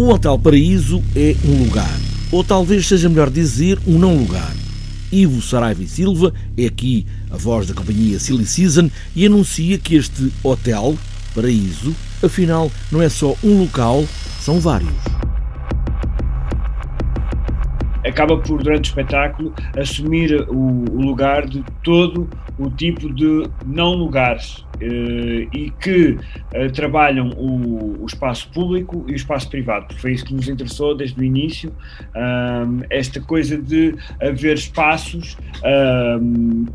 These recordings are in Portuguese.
O Hotel Paraíso é um lugar, ou talvez seja melhor dizer um não lugar. Ivo Saraiva e Silva é aqui a voz da companhia Silly Season e anuncia que este hotel, Paraíso, afinal não é só um local, são vários. Acaba por, durante o espetáculo, assumir o, o lugar de todo o tipo de não lugares eh, e que eh, trabalham o, o, espaço público e o espaço privado, porque foi isso que nos interessou desde o início, esta coisa de haver espaços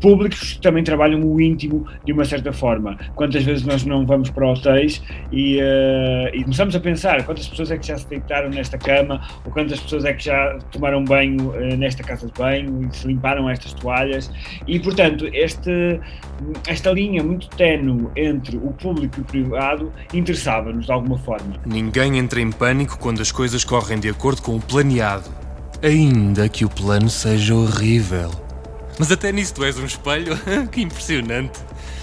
públicos que também trabalham o íntimo de uma certa forma. Quantas vezes nós não vamos para hotéis e, uh, e começamos a pensar quantas pessoas é que já se deitaram nesta cama ou quantas pessoas é que já tomaram banho uh, nesta casa de banho e se limparam estas toalhas e portanto este, esta linha muito tenue entre o público e o privado interessava-nos de alguma forma. Ninguém entra em pânico quando as coisas correm de acordo com o planeado, ainda que o plano seja horrível. Mas até nisso tu és um espelho? que impressionante!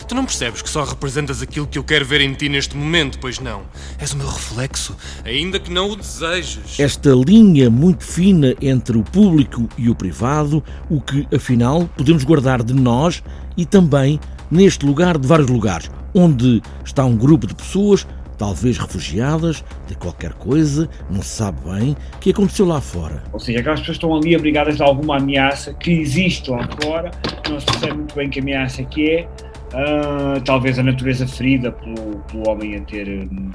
Tu não percebes que só representas aquilo que eu quero ver em ti neste momento, pois não? És o meu reflexo, ainda que não o desejes. Esta linha muito fina entre o público e o privado, o que afinal podemos guardar de nós e também neste lugar de vários lugares, onde está um grupo de pessoas, talvez refugiadas de qualquer coisa, não se sabe bem, que aconteceu lá fora. Ou seja, aquelas pessoas estão ali abrigadas de alguma ameaça que existe lá fora, não se percebe muito bem que ameaça que é, uh, talvez a natureza ferida pelo, pelo homem a ter. Um,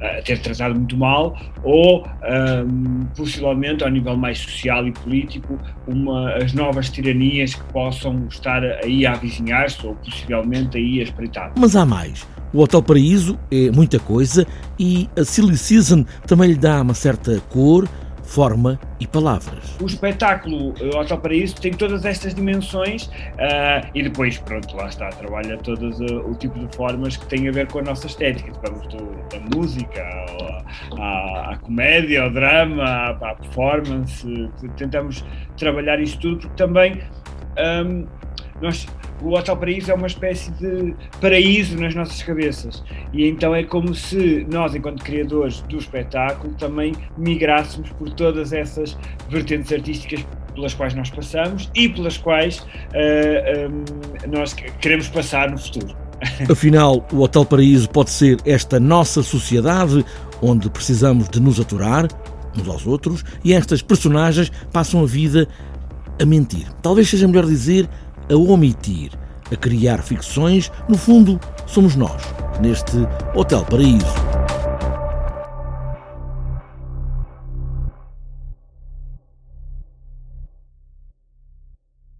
a ter tratado muito mal, ou um, possivelmente, ao nível mais social e político, uma, as novas tiranias que possam estar aí a avizinhar-se, ou possivelmente aí a espreitar. Mas há mais. O Hotel Paraíso é muita coisa e a Silly Season também lhe dá uma certa cor, forma e palavras. O espetáculo Hotel Paraíso tem todas estas dimensões uh, e depois, pronto, lá está, trabalha todos uh, o tipo de formas que têm a ver com a nossa estética. Vamos do, da música à, à, comédia, ao drama, à, à performance. Tentamos trabalhar isso tudo porque também. Um, nós, o Hotel Paraíso é uma espécie de paraíso nas nossas cabeças. E então é como se nós, enquanto criadores do espetáculo, também migrássemos por todas essas vertentes artísticas pelas quais nós passamos e pelas quais uh, eh, um, nós queremos passar no futuro. Afinal, o Hotel Paraíso pode ser esta nossa sociedade onde precisamos de nos aturar uns aos outros e estas personagens passam a vida a mentir. Talvez seja melhor dizer a omitir, a criar ficções, no fundo, somos nós, neste Hotel Paraíso.